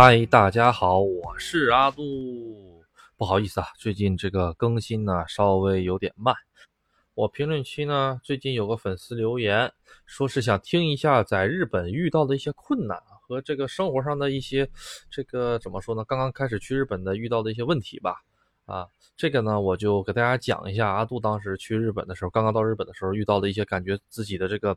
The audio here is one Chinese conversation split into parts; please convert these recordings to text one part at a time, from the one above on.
嗨，大家好，我是阿杜。不好意思啊，最近这个更新呢稍微有点慢。我评论区呢最近有个粉丝留言，说是想听一下在日本遇到的一些困难和这个生活上的一些这个怎么说呢？刚刚开始去日本的遇到的一些问题吧。啊，这个呢我就给大家讲一下阿杜当时去日本的时候，刚刚到日本的时候遇到的一些感觉自己的这个。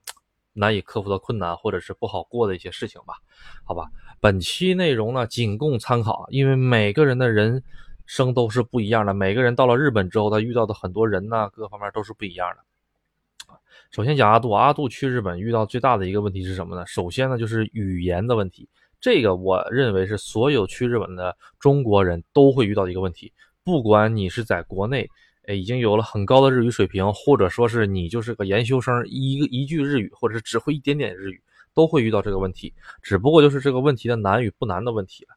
难以克服的困难，或者是不好过的一些事情吧，好吧。本期内容呢，仅供参考，因为每个人的人生都是不一样的。每个人到了日本之后，他遇到的很多人呢，各方面都是不一样的。首先讲阿杜，阿杜去日本遇到最大的一个问题是什么呢？首先呢，就是语言的问题。这个我认为是所有去日本的中国人都会遇到的一个问题，不管你是在国内。哎，已经有了很高的日语水平，或者说是你就是个研修生，一个一句日语，或者是只会一点点日语，都会遇到这个问题。只不过就是这个问题的难与不难的问题了。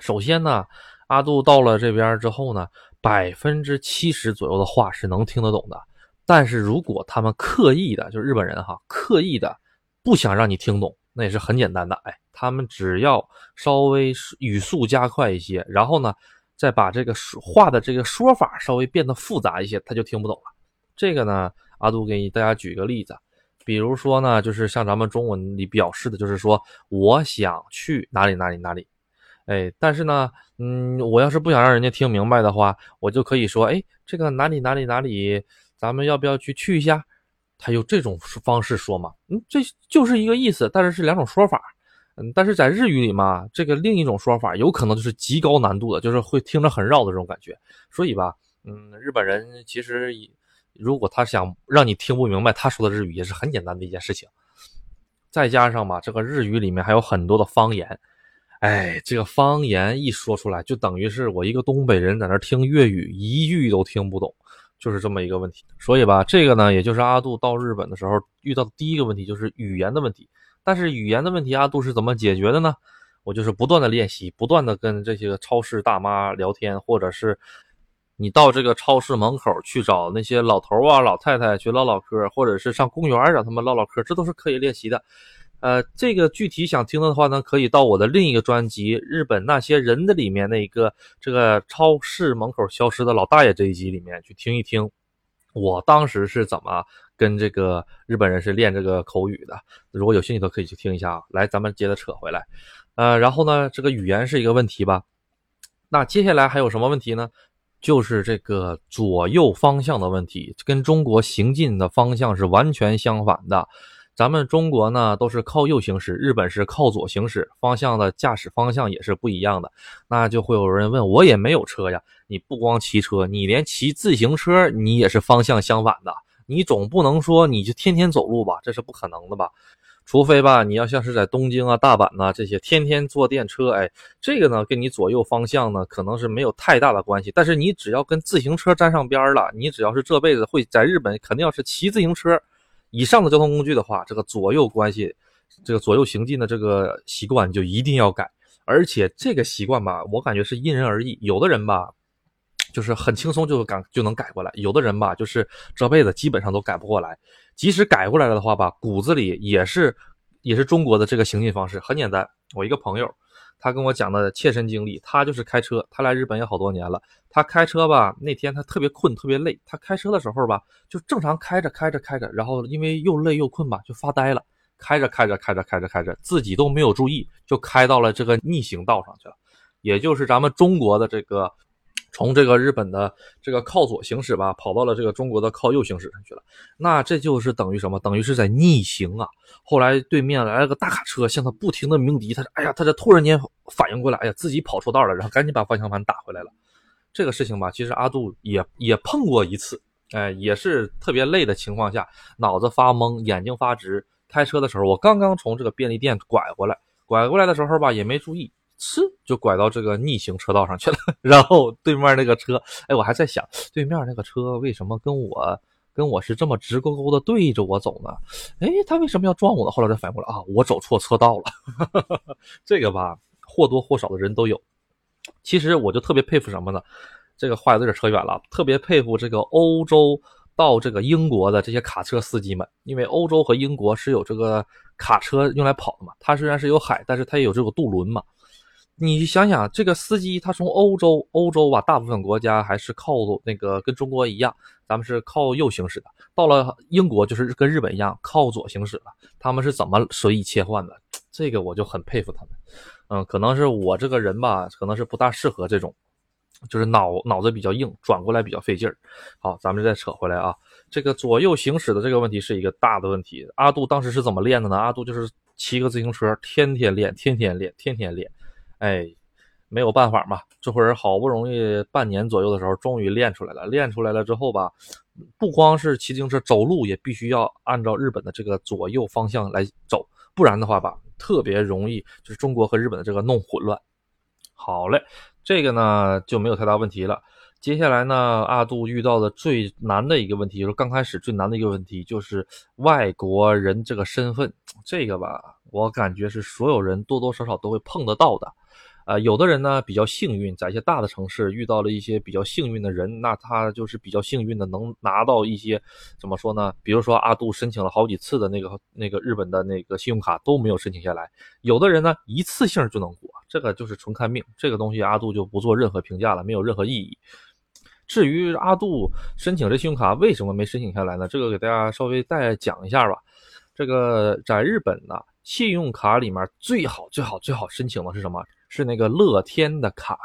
首先呢，阿杜到了这边之后呢，百分之七十左右的话是能听得懂的。但是如果他们刻意的，就是日本人哈，刻意的不想让你听懂，那也是很简单的。哎，他们只要稍微语速加快一些，然后呢。再把这个说话的这个说法稍微变得复杂一些，他就听不懂了。这个呢，阿杜给大家举个例子，比如说呢，就是像咱们中文里表示的，就是说我想去哪里哪里哪里，哎，但是呢，嗯，我要是不想让人家听明白的话，我就可以说，哎，这个哪里哪里哪里，咱们要不要去去一下？他用这种方式说嘛，嗯，这就是一个意思，但是是两种说法。嗯，但是在日语里嘛，这个另一种说法有可能就是极高难度的，就是会听着很绕的这种感觉。所以吧，嗯，日本人其实如果他想让你听不明白他说的日语，也是很简单的一件事情。再加上吧，这个日语里面还有很多的方言，哎，这个方言一说出来，就等于是我一个东北人在那听粤语，一句都听不懂，就是这么一个问题。所以吧，这个呢，也就是阿杜到日本的时候遇到的第一个问题，就是语言的问题。但是语言的问题，阿杜是怎么解决的呢？我就是不断的练习，不断的跟这些个超市大妈聊天，或者是你到这个超市门口去找那些老头啊、老太太去唠唠嗑，或者是上公园找他们唠唠嗑，这都是可以练习的。呃，这个具体想听的话呢，可以到我的另一个专辑《日本那些人》的里面那一个这个超市门口消失的老大爷这一集里面去听一听，我当时是怎么。跟这个日本人是练这个口语的，如果有兴趣的可以去听一下啊。来，咱们接着扯回来，呃，然后呢，这个语言是一个问题吧？那接下来还有什么问题呢？就是这个左右方向的问题，跟中国行进的方向是完全相反的。咱们中国呢都是靠右行驶，日本是靠左行驶，方向的驾驶方向也是不一样的。那就会有人问我也没有车呀，你不光骑车，你连骑自行车你也是方向相反的。你总不能说你就天天走路吧，这是不可能的吧？除非吧，你要像是在东京啊、大阪呐这些天天坐电车，哎，这个呢跟你左右方向呢可能是没有太大的关系。但是你只要跟自行车沾上边了，你只要是这辈子会在日本肯定要是骑自行车以上的交通工具的话，这个左右关系，这个左右行进的这个习惯就一定要改。而且这个习惯吧，我感觉是因人而异，有的人吧。就是很轻松就改就能改过来，有的人吧，就是这辈子基本上都改不过来。即使改过来了的话吧，骨子里也是也是中国的这个行进方式。很简单，我一个朋友，他跟我讲的切身经历，他就是开车，他来日本也好多年了。他开车吧，那天他特别困，特别累。他开车的时候吧，就正常开着开着开着，然后因为又累又困吧，就发呆了。开着开着开着开着开着，自己都没有注意，就开到了这个逆行道上去了，也就是咱们中国的这个。从这个日本的这个靠左行驶吧，跑到了这个中国的靠右行驶上去了。那这就是等于什么？等于是在逆行啊！后来对面来了个大卡车，向他不停的鸣笛。他：“哎呀，他这突然间反应过来，哎呀，自己跑错道了，然后赶紧把方向盘打回来了。”这个事情吧，其实阿杜也也碰过一次，哎，也是特别累的情况下，脑子发懵，眼睛发直。开车的时候，我刚刚从这个便利店拐过来，拐过来的时候吧，也没注意。呲，就拐到这个逆行车道上去了。然后对面那个车，哎，我还在想，对面那个车为什么跟我跟我是这么直勾勾的对着我走呢？哎，他为什么要撞我呢？后来才反应过来啊，我走错车道了。这个吧，或多或少的人都有。其实我就特别佩服什么呢？这个话有点扯远了。特别佩服这个欧洲到这个英国的这些卡车司机们，因为欧洲和英国是有这个卡车用来跑的嘛。它虽然是有海，但是它也有这个渡轮嘛。你想想，这个司机他从欧洲，欧洲吧，大部分国家还是靠那个跟中国一样，咱们是靠右行驶的。到了英国就是跟日本一样靠左行驶了。他们是怎么随意切换的？这个我就很佩服他们。嗯，可能是我这个人吧，可能是不大适合这种，就是脑脑子比较硬，转过来比较费劲儿。好，咱们再扯回来啊，这个左右行驶的这个问题是一个大的问题。阿杜当时是怎么练的呢？阿杜就是骑个自行车，天天练，天天练，天天练。哎，没有办法嘛，这会儿好不容易半年左右的时候，终于练出来了。练出来了之后吧，不光是骑自行车，走路也必须要按照日本的这个左右方向来走，不然的话吧，特别容易就是中国和日本的这个弄混乱。好嘞，这个呢就没有太大问题了。接下来呢，阿杜遇到的最难的一个问题，就是刚开始最难的一个问题，就是外国人这个身份，这个吧，我感觉是所有人多多少少都会碰得到的。呃，有的人呢比较幸运，在一些大的城市遇到了一些比较幸运的人，那他就是比较幸运的，能拿到一些怎么说呢？比如说阿杜申请了好几次的那个那个日本的那个信用卡都没有申请下来。有的人呢一次性就能过，这个就是纯看命，这个东西阿杜就不做任何评价了，没有任何意义。至于阿杜申请这信用卡为什么没申请下来呢？这个给大家稍微再讲一下吧。这个在日本呢，信用卡里面最好最好最好申请的是什么？是那个乐天的卡。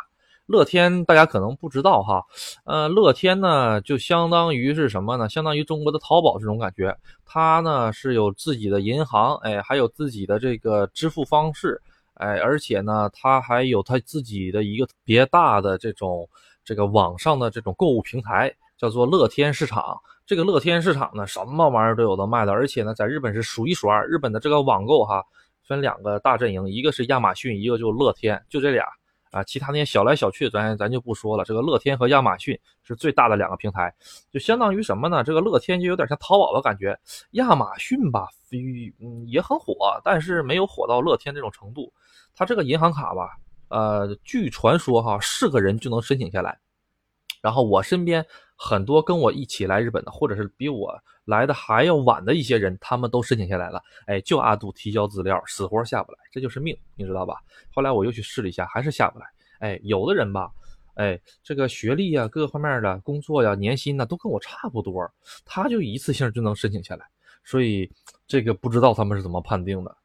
乐天大家可能不知道哈，呃，乐天呢就相当于是什么呢？相当于中国的淘宝这种感觉。它呢是有自己的银行，哎，还有自己的这个支付方式，哎，而且呢，它还有它自己的一个别大的这种。这个网上的这种购物平台叫做乐天市场，这个乐天市场呢，什么玩意儿都有的卖的，而且呢，在日本是数一数二。日本的这个网购哈，分两个大阵营，一个是亚马逊，一个就乐天，就这俩啊。其他那些小来小去，咱咱就不说了。这个乐天和亚马逊是最大的两个平台，就相当于什么呢？这个乐天就有点像淘宝的感觉，亚马逊吧，嗯，也很火，但是没有火到乐天这种程度。它这个银行卡吧。呃，据传说哈，是个人就能申请下来。然后我身边很多跟我一起来日本的，或者是比我来的还要晚的一些人，他们都申请下来了。哎，就阿杜提交资料，死活下不来，这就是命，你知道吧？后来我又去试了一下，还是下不来。哎，有的人吧，哎，这个学历呀，各个方面的工作呀，年薪呢，都跟我差不多，他就一次性就能申请下来。所以这个不知道他们是怎么判定的。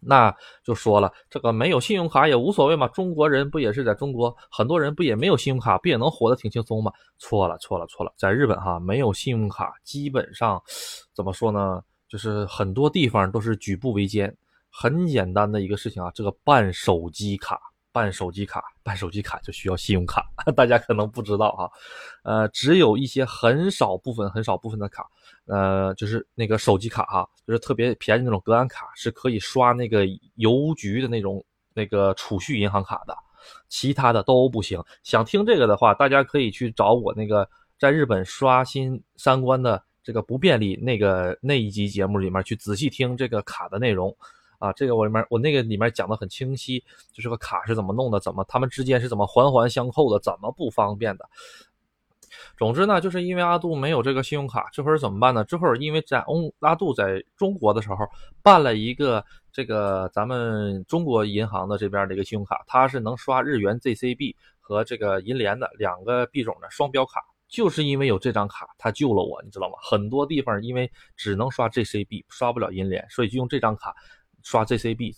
那就说了，这个没有信用卡也无所谓嘛。中国人不也是在中国，很多人不也没有信用卡，不也能活得挺轻松吗？错了，错了，错了，在日本哈，没有信用卡，基本上怎么说呢？就是很多地方都是举步维艰。很简单的一个事情啊，这个办手机卡。办手机卡，办手机卡就需要信用卡，大家可能不知道哈，呃，只有一些很少部分、很少部分的卡，呃，就是那个手机卡哈，就是特别便宜那种格兰卡，是可以刷那个邮局的那种那个储蓄银行卡的，其他的都不行。想听这个的话，大家可以去找我那个在日本刷新三观的这个不便利那个那一集节目里面去仔细听这个卡的内容。啊，这个我里面我那个里面讲的很清晰，就是个卡是怎么弄的，怎么他们之间是怎么环环相扣的，怎么不方便的。总之呢，就是因为阿杜没有这个信用卡，这会儿怎么办呢？这会儿因为在欧阿杜在中国的时候办了一个这个咱们中国银行的这边的一个信用卡，它是能刷日元 ZCB 和这个银联的两个币种的双标卡，就是因为有这张卡，它救了我，你知道吗？很多地方因为只能刷 ZCB，刷不了银联，所以就用这张卡。刷 JCB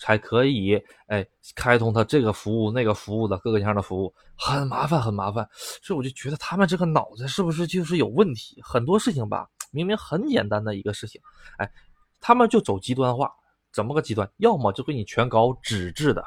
才可以，哎，开通它这个服务、那个服务的各个各样的服务，很麻烦，很麻烦。所以我就觉得他们这个脑子是不是就是有问题？很多事情吧，明明很简单的一个事情，哎，他们就走极端化。怎么个极端？要么就给你全搞纸质的，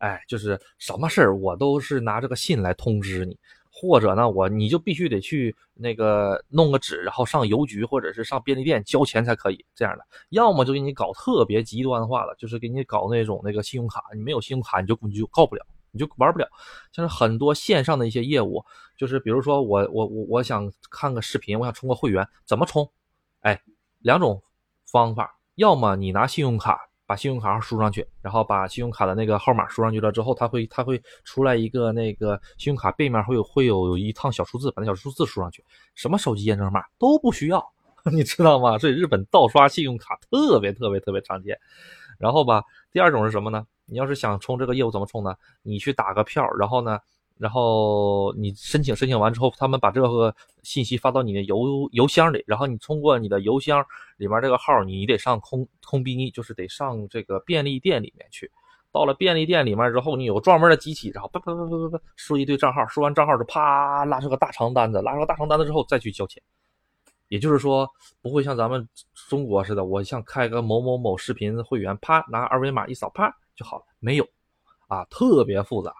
哎，就是什么事儿我都是拿这个信来通知你。或者呢，我你就必须得去那个弄个纸，然后上邮局或者是上便利店交钱才可以这样的。要么就给你搞特别极端化的，就是给你搞那种那个信用卡，你没有信用卡你就你就告不了，你就玩不了。像是很多线上的一些业务，就是比如说我我我我想看个视频，我想充个会员，怎么充？哎，两种方法，要么你拿信用卡。把信用卡号输上去，然后把信用卡的那个号码输上去了之后，它会它会出来一个那个信用卡背面会有会有一趟小数字，把那小数字输上去，什么手机验证码都不需要，你知道吗？所以日本盗刷信用卡特别特别特别常见。然后吧，第二种是什么呢？你要是想充这个业务怎么充呢？你去打个票，然后呢，然后你申请申请完之后，他们把这个信息发到你的邮邮箱里，然后你通过你的邮箱里面这个号，你得上空空逼，就是得上这个便利店里面去。到了便利店里面之后，你有专门的机器，然后叭叭叭叭叭叭输一堆账号，输完账号就啪拉出个大长单子，拉出个大长单子之后再去交钱。也就是说，不会像咱们中国似的，我像开个某某某视频会员，啪拿二维码一扫，啪就好了。没有，啊，特别复杂。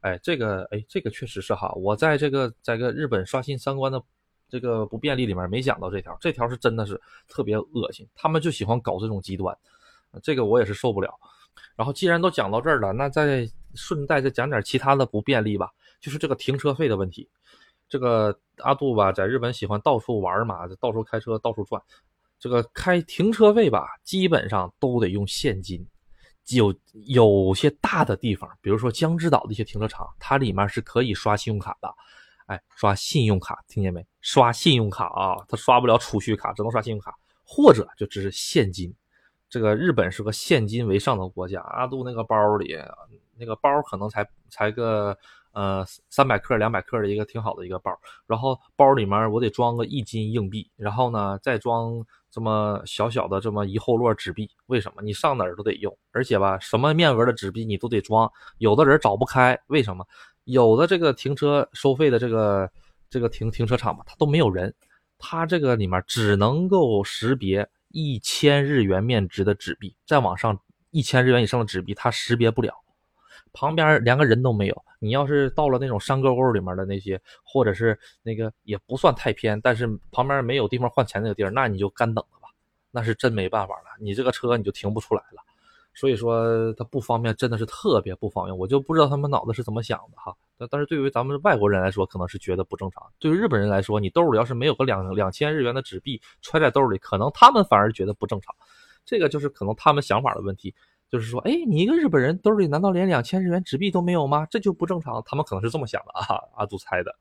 哎，这个，哎，这个确实是哈。我在这个在个日本刷新三观的这个不便利里面没讲到这条，这条是真的是特别恶心。他们就喜欢搞这种极端，这个我也是受不了。然后既然都讲到这儿了，那再顺带再讲点其他的不便利吧，就是这个停车费的问题。这个阿杜吧，在日本喜欢到处玩嘛，到处开车到处转。这个开停车费吧，基本上都得用现金。有有些大的地方，比如说江之岛的一些停车场，它里面是可以刷信用卡的。哎，刷信用卡，听见没？刷信用卡啊，它刷不了储蓄卡，只能刷信用卡，或者就只是现金。这个日本是个现金为上的国家，阿杜那个包里，那个包可能才才个呃三百克、两百克的一个挺好的一个包，然后包里面我得装个一斤硬币，然后呢再装这么小小的这么一后摞纸币。为什么？你上哪儿都得用，而且吧，什么面额的纸币你都得装，有的人找不开，为什么？有的这个停车收费的这个这个停停车场吧，它都没有人，它这个里面只能够识别。一千日元面值的纸币，再往上一千日元以上的纸币，它识别不了，旁边连个人都没有。你要是到了那种山沟沟里面的那些，或者是那个也不算太偏，但是旁边没有地方换钱那个地儿，那你就干等了吧，那是真没办法了，你这个车你就停不出来了。所以说它不方便，真的是特别不方便。我就不知道他们脑子是怎么想的哈。但但是对于咱们外国人来说，可能是觉得不正常。对于日本人来说，你兜里要是没有个两两千日元的纸币揣在兜里，可能他们反而觉得不正常。这个就是可能他们想法的问题。就是说，哎，你一个日本人兜里难道连两千日元纸币都没有吗？这就不正常。他们可能是这么想的啊。阿杜猜的。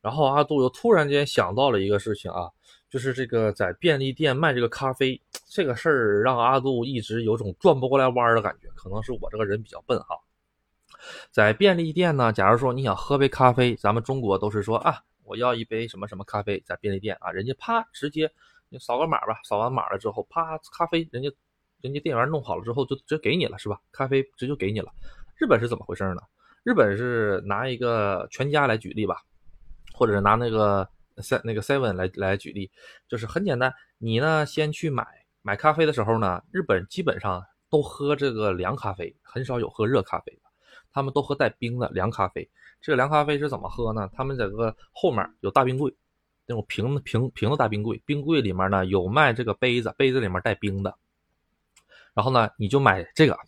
然后阿杜又突然间想到了一个事情啊。就是这个在便利店卖这个咖啡这个事儿，让阿杜一直有种转不过来弯儿的感觉。可能是我这个人比较笨哈。在便利店呢，假如说你想喝杯咖啡，咱们中国都是说啊，我要一杯什么什么咖啡，在便利店啊，人家啪直接你扫个码吧，扫完码了之后，啪咖啡人家人家店员弄好了之后就直接给你了是吧？咖啡直接就给你了。日本是怎么回事呢？日本是拿一个全家来举例吧，或者是拿那个。seven 那个 seven 来来举例，就是很简单，你呢先去买买咖啡的时候呢，日本基本上都喝这个凉咖啡，很少有喝热咖啡的，他们都喝带冰的凉咖啡。这个凉咖啡是怎么喝呢？他们在个后面有大冰柜，那种瓶瓶瓶的大冰柜，冰柜里面呢有卖这个杯子，杯子里面带冰的。然后呢，你就买这个，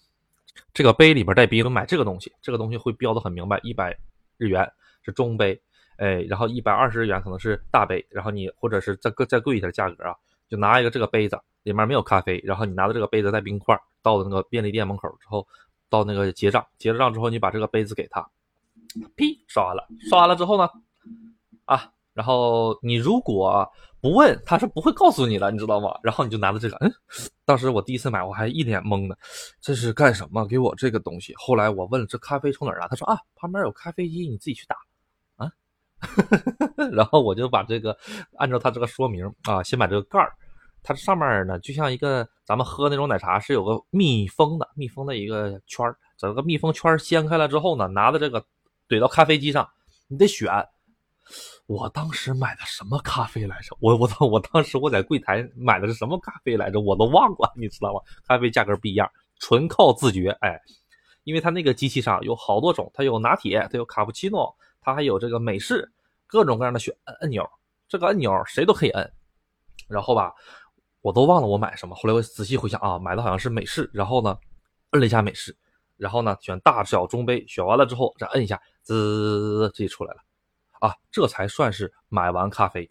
这个杯里边带冰，买这个东西，这个东西会标的很明白，一百日元是中杯。哎，然后一百二十日元可能是大杯，然后你或者是再贵再贵一点价格啊，就拿一个这个杯子，里面没有咖啡，然后你拿着这个杯子带冰块，到了那个便利店门口之后，到那个结账，结了账之后，你把这个杯子给他，呸，刷完了，刷完了之后呢，啊，然后你如果不问，他是不会告诉你的，你知道吗？然后你就拿着这个，嗯，当时我第一次买，我还一脸懵呢，这是干什么？给我这个东西？后来我问，这咖啡从哪儿拿？他说啊，旁边有咖啡机，你自己去打啊。然后我就把这个按照他这个说明啊，先把这个盖儿，它上面呢就像一个咱们喝那种奶茶是有个密封的密封的一个圈儿，整个密封圈掀开了之后呢，拿着这个怼到咖啡机上，你得选。我当时买的什么咖啡来着？我我操！我当时我在柜台买的是什么咖啡来着？我都忘了，你知道吗？咖啡价格不一样，纯靠自觉。哎，因为它那个机器上有好多种，它有拿铁，它有卡布奇诺。它还有这个美式，各种各样的选按钮，这个按钮谁都可以摁。然后吧，我都忘了我买什么。后来我仔细回想啊，买的好像是美式。然后呢，摁了一下美式，然后呢选大小中杯，选完了之后再摁一下，滋，这出来了。啊，这才算是买完咖啡。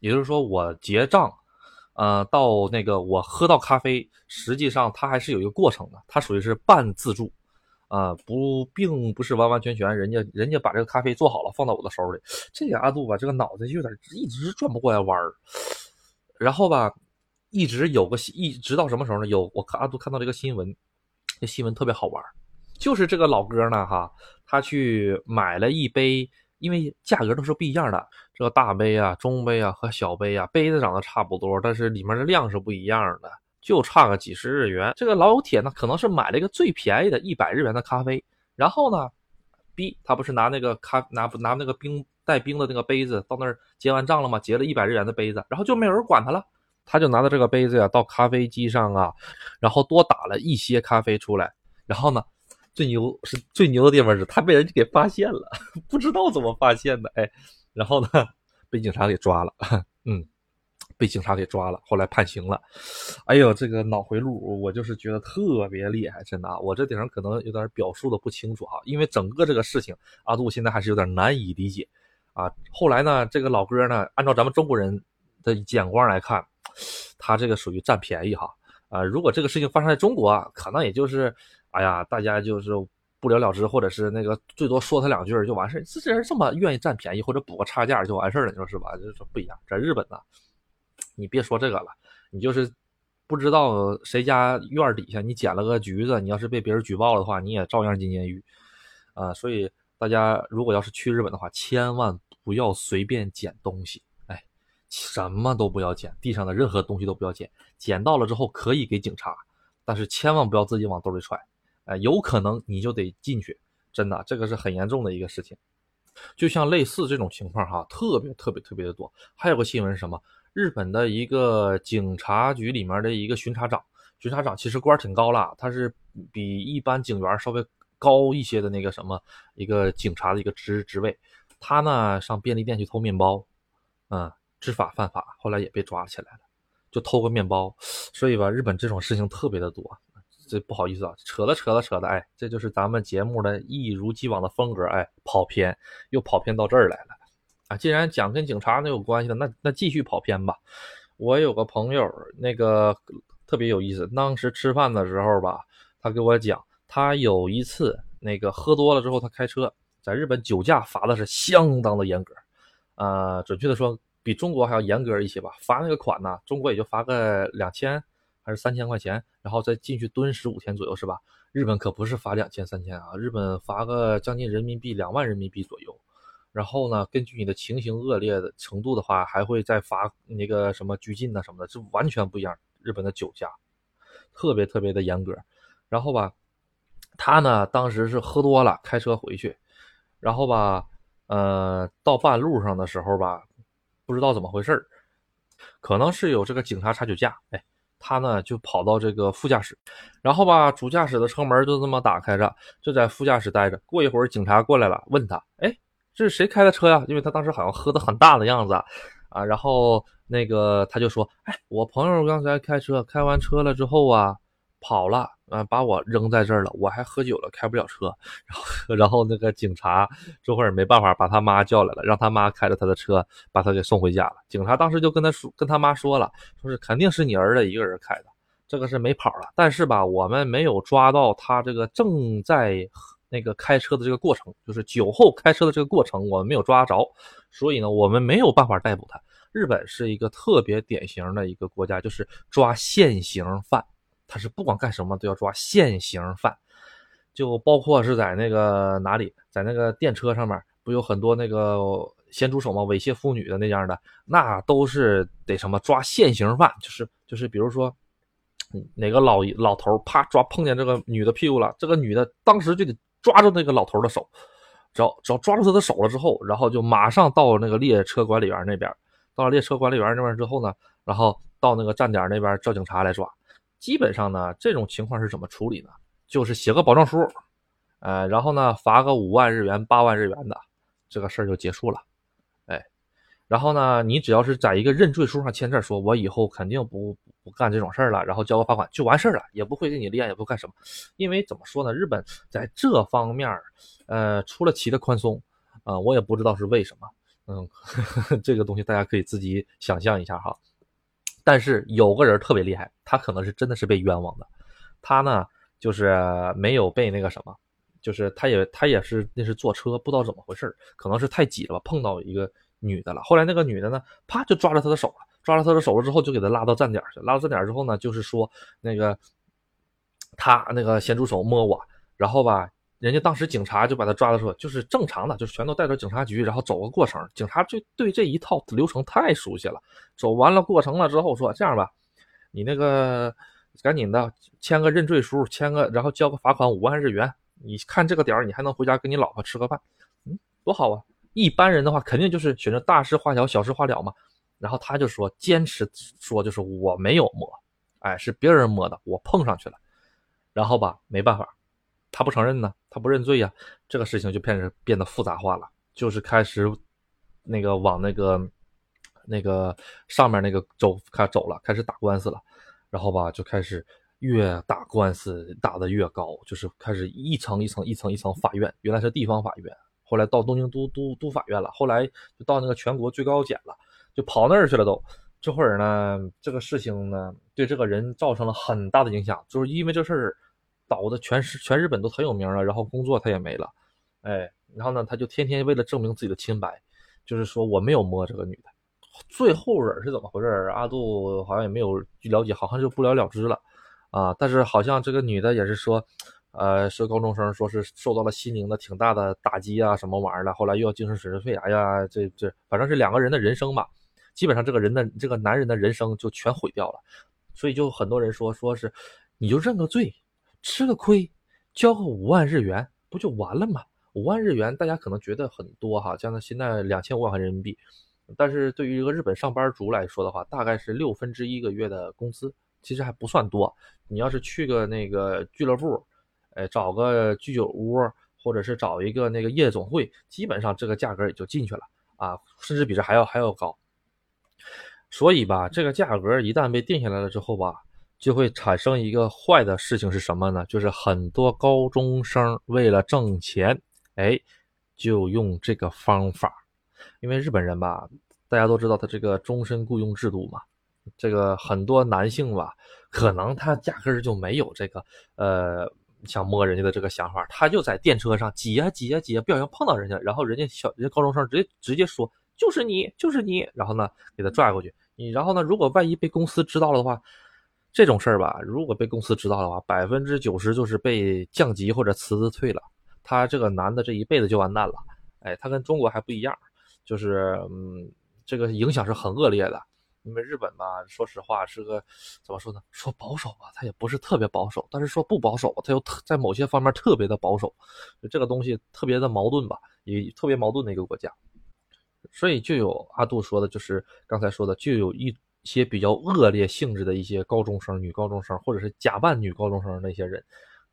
也就是说，我结账，呃，到那个我喝到咖啡，实际上它还是有一个过程的，它属于是半自助。啊，不，并不是完完全全，人家人家把这个咖啡做好了，放到我的手里。这个阿杜吧，这个脑子有点一直转不过来弯儿。然后吧，一直有个一直到什么时候呢？有我看阿杜看到这个新闻，这新闻特别好玩，就是这个老哥呢，哈，他去买了一杯，因为价格都是不一样的，这个大杯啊、中杯啊和小杯啊，杯子长得差不多，但是里面的量是不一样的，就差个几十日元。这个老铁呢，可能是买了一个最便宜的一百日元的咖啡，然后呢，B 他不是拿那个咖拿拿那个冰带冰的那个杯子到那儿结完账了吗？结了一百日元的杯子，然后就没有人管他了。他就拿着这个杯子呀，到咖啡机上啊，然后多打了一些咖啡出来。然后呢，最牛是最牛的地方是，他被人给发现了，不知道怎么发现的，哎，然后呢，被警察给抓了，嗯，被警察给抓了，后来判刑了。哎呦，这个脑回路，我就是觉得特别厉害，真的啊，我这顶上可能有点表述的不清楚哈，因为整个这个事情，阿杜现在还是有点难以理解啊。后来呢，这个老哥呢，按照咱们中国人的眼光来看。他这个属于占便宜哈，啊，如果这个事情发生在中国，可能也就是，哎呀，大家就是不了了之，或者是那个最多说他两句就完事儿。这人这么愿意占便宜或者补个差价就完事儿了，你说是吧？就是不一样，在日本呢，你别说这个了，你就是不知道谁家院底下你捡了个橘子，你要是被别人举报了的话，你也照样进监狱，啊，所以大家如果要是去日本的话，千万不要随便捡东西。什么都不要捡，地上的任何东西都不要捡。捡到了之后可以给警察，但是千万不要自己往兜里揣，哎，有可能你就得进去。真的，这个是很严重的一个事情。就像类似这种情况哈，特别特别特别的多。还有个新闻是什么？日本的一个警察局里面的一个巡查长，巡查长其实官挺高了，他是比一般警员稍微高一些的那个什么一个警察的一个职职位。他呢上便利店去偷面包，嗯。知法犯法，后来也被抓起来了，就偷个面包。所以吧，日本这种事情特别的多。这不好意思啊，扯了扯了扯的，哎，这就是咱们节目的一如既往的风格，哎，跑偏又跑偏到这儿来了啊！既然讲跟警察那有关系的，那那继续跑偏吧。我有个朋友，那个特别有意思，当时吃饭的时候吧，他给我讲，他有一次那个喝多了之后，他开车，在日本酒驾罚的是相当的严格，啊，准确的说。比中国还要严格一些吧，罚那个款呢，中国也就罚个两千还是三千块钱，然后再进去蹲十五天左右，是吧？日本可不是罚两千三千啊，日本罚个将近人民币两万人民币左右，然后呢，根据你的情形恶劣的程度的话，还会再罚那个什么拘禁呐什么的，这完全不一样。日本的酒驾特别特别的严格，然后吧，他呢当时是喝多了开车回去，然后吧，呃，到半路上的时候吧。不知道怎么回事可能是有这个警察查酒驾，哎，他呢就跑到这个副驾驶，然后吧，主驾驶的车门就这么打开着，就在副驾驶待着。过一会儿警察过来了，问他，哎，这是谁开的车呀？因为他当时好像喝的很大的样子啊，然后那个他就说，哎，我朋友刚才开车，开完车了之后啊。跑了，嗯，把我扔在这儿了，我还喝酒了，开不了车。然后，然后那个警察这会儿没办法，把他妈叫来了，让他妈开着他的车把他给送回家了。警察当时就跟他说，跟他妈说了，说是肯定是你儿子一个人开的，这个是没跑了。但是吧，我们没有抓到他这个正在那个开车的这个过程，就是酒后开车的这个过程，我们没有抓着，所以呢，我们没有办法逮捕他。日本是一个特别典型的一个国家，就是抓现行犯。他是不管干什么都要抓现行犯，就包括是在那个哪里，在那个电车上面，不有很多那个咸猪手嘛？猥亵妇女的那样的，那都是得什么抓现行犯，就是就是，比如说哪个老老头啪抓碰见这个女的屁股了，这个女的当时就得抓住那个老头的手，只要只要抓住他的手了之后，然后就马上到那个列车管理员那边，到了列车管理员那边之后呢，然后到那个站点那边叫警察来抓。基本上呢，这种情况是怎么处理呢？就是写个保证书，呃，然后呢罚个五万日元、八万日元的，这个事儿就结束了。哎，然后呢，你只要是在一个认罪书上签字，说我以后肯定不不干这种事儿了，然后交个罚款就完事儿了，也不会给你立案，也不干什么。因为怎么说呢，日本在这方面，呃，出了奇的宽松，啊，我也不知道是为什么。嗯呵呵，这个东西大家可以自己想象一下哈。但是有个人特别厉害，他可能是真的是被冤枉的。他呢，就是没有被那个什么，就是他也他也是那是坐车，不知道怎么回事可能是太挤了吧，碰到一个女的了。后来那个女的呢，啪就抓着他的手了，抓着他的手了之后，就给他拉到站点去。拉到站点之后呢，就是说那个他那个咸猪手摸我，然后吧，人家当时警察就把他抓了，说就是正常的，就是全都带到警察局，然后走个过程。警察就对这一套流程太熟悉了，走完了过程了之后说这样吧，你那个赶紧的签个认罪书，签个然后交个罚款五万日元。你看这个点儿，你还能回家跟你老婆吃个饭，嗯，多好啊！一般人的话肯定就是选择大事化小，小事化了嘛。然后他就说坚持说就是我没有摸，哎，是别人摸的，我碰上去了。然后吧，没办法，他不承认呢，他不认罪呀，这个事情就变成变得复杂化了，就是开始那个往那个那个上面那个州开走了，开始打官司了，然后吧就开始越打官司打得越高，就是开始一层一层一层一层法院，原来是地方法院，后来到东京都都都法院了，后来就到那个全国最高检了，就跑那儿去了都。这会儿呢，这个事情呢对这个人造成了很大的影响，就是因为这事儿。倒的全是全日本都很有名了，然后工作他也没了，哎，然后呢，他就天天为了证明自己的清白，就是说我没有摸这个女的。最后人是怎么回事？阿杜好像也没有了解，好像就不了了之了啊。但是好像这个女的也是说，呃，是高中生，说是受到了心灵的挺大的打击啊，什么玩意儿的，后来又要精神损失费，哎呀，这这反正是两个人的人生吧，基本上这个人的这个男人的人生就全毁掉了。所以就很多人说，说是你就认个罪。吃个亏，交个五万日元不就完了吗？五万日元大家可能觉得很多哈，像那现在两千五万人民币，但是对于一个日本上班族来说的话，大概是六分之一个月的工资，其实还不算多。你要是去个那个俱乐部，哎，找个居酒屋，或者是找一个那个夜总会，基本上这个价格也就进去了啊，甚至比这还要还要高。所以吧，这个价格一旦被定下来了之后吧。就会产生一个坏的事情是什么呢？就是很多高中生为了挣钱，哎，就用这个方法。因为日本人吧，大家都知道他这个终身雇佣制度嘛，这个很多男性吧，可能他压根儿就没有这个呃想摸人家的这个想法，他就在电车上挤呀挤呀挤呀，不小心碰到人家，然后人家小人家高中生直接直接说就是你就是你，然后呢给他拽过去。你然后呢，如果万一被公司知道了的话。这种事儿吧，如果被公司知道的话，百分之九十就是被降级或者辞职退了。他这个男的这一辈子就完蛋了。哎，他跟中国还不一样，就是嗯，这个影响是很恶劣的。因为日本吧，说实话是个怎么说呢？说保守吧，他也不是特别保守；但是说不保守，他又特在某些方面特别的保守。就这个东西特别的矛盾吧，也特别矛盾的一个国家。所以就有阿杜说的，就是刚才说的，就有一。些比较恶劣性质的一些高中生、女高中生，或者是假扮女高中生那些人，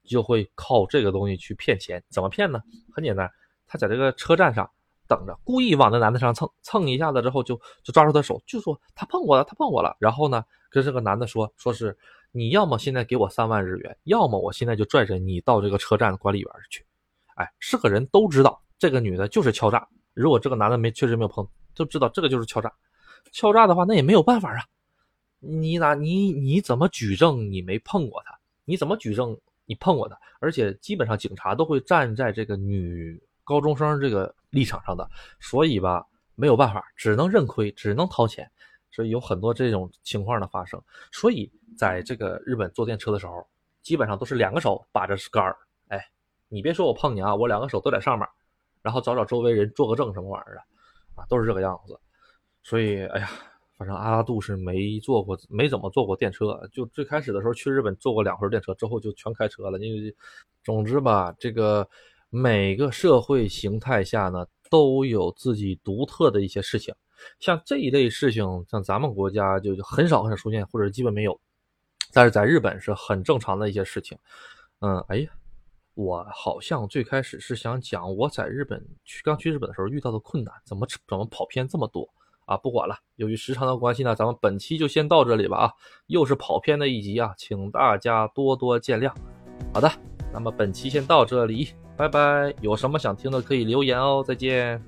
就会靠这个东西去骗钱。怎么骗呢？很简单，他在这个车站上等着，故意往那男的上蹭蹭一下子之后，就就抓住他手，就说他碰我了，他碰我了。然后呢，跟这个男的说，说是你要么现在给我三万日元，要么我现在就拽着你到这个车站管理员去。哎，是个人都知道这个女的就是敲诈。如果这个男的没确实没有碰，就知道这个就是敲诈。敲诈的话，那也没有办法啊！你哪你你怎么举证你没碰过他？你怎么举证你碰过他？而且基本上警察都会站在这个女高中生这个立场上的，所以吧没有办法，只能认亏，只能掏钱。所以有很多这种情况的发生。所以在这个日本坐电车的时候，基本上都是两个手把着杆儿，哎，你别说我碰你啊，我两个手都在上面，然后找找周围人做个证什么玩意儿的，啊，都是这个样子。所以，哎呀，反正阿拉杜是没坐过，没怎么坐过电车。就最开始的时候去日本坐过两回电车，之后就全开车了。因为，总之吧，这个每个社会形态下呢，都有自己独特的一些事情。像这一类事情，像咱们国家就很少很少出现，或者基本没有。但是在日本是很正常的一些事情。嗯，哎呀，我好像最开始是想讲我在日本去刚去日本的时候遇到的困难，怎么怎么跑偏这么多。啊，不管了，由于时长的关系呢，咱们本期就先到这里吧。啊，又是跑偏的一集啊，请大家多多见谅。好的，那么本期先到这里，拜拜。有什么想听的可以留言哦，再见。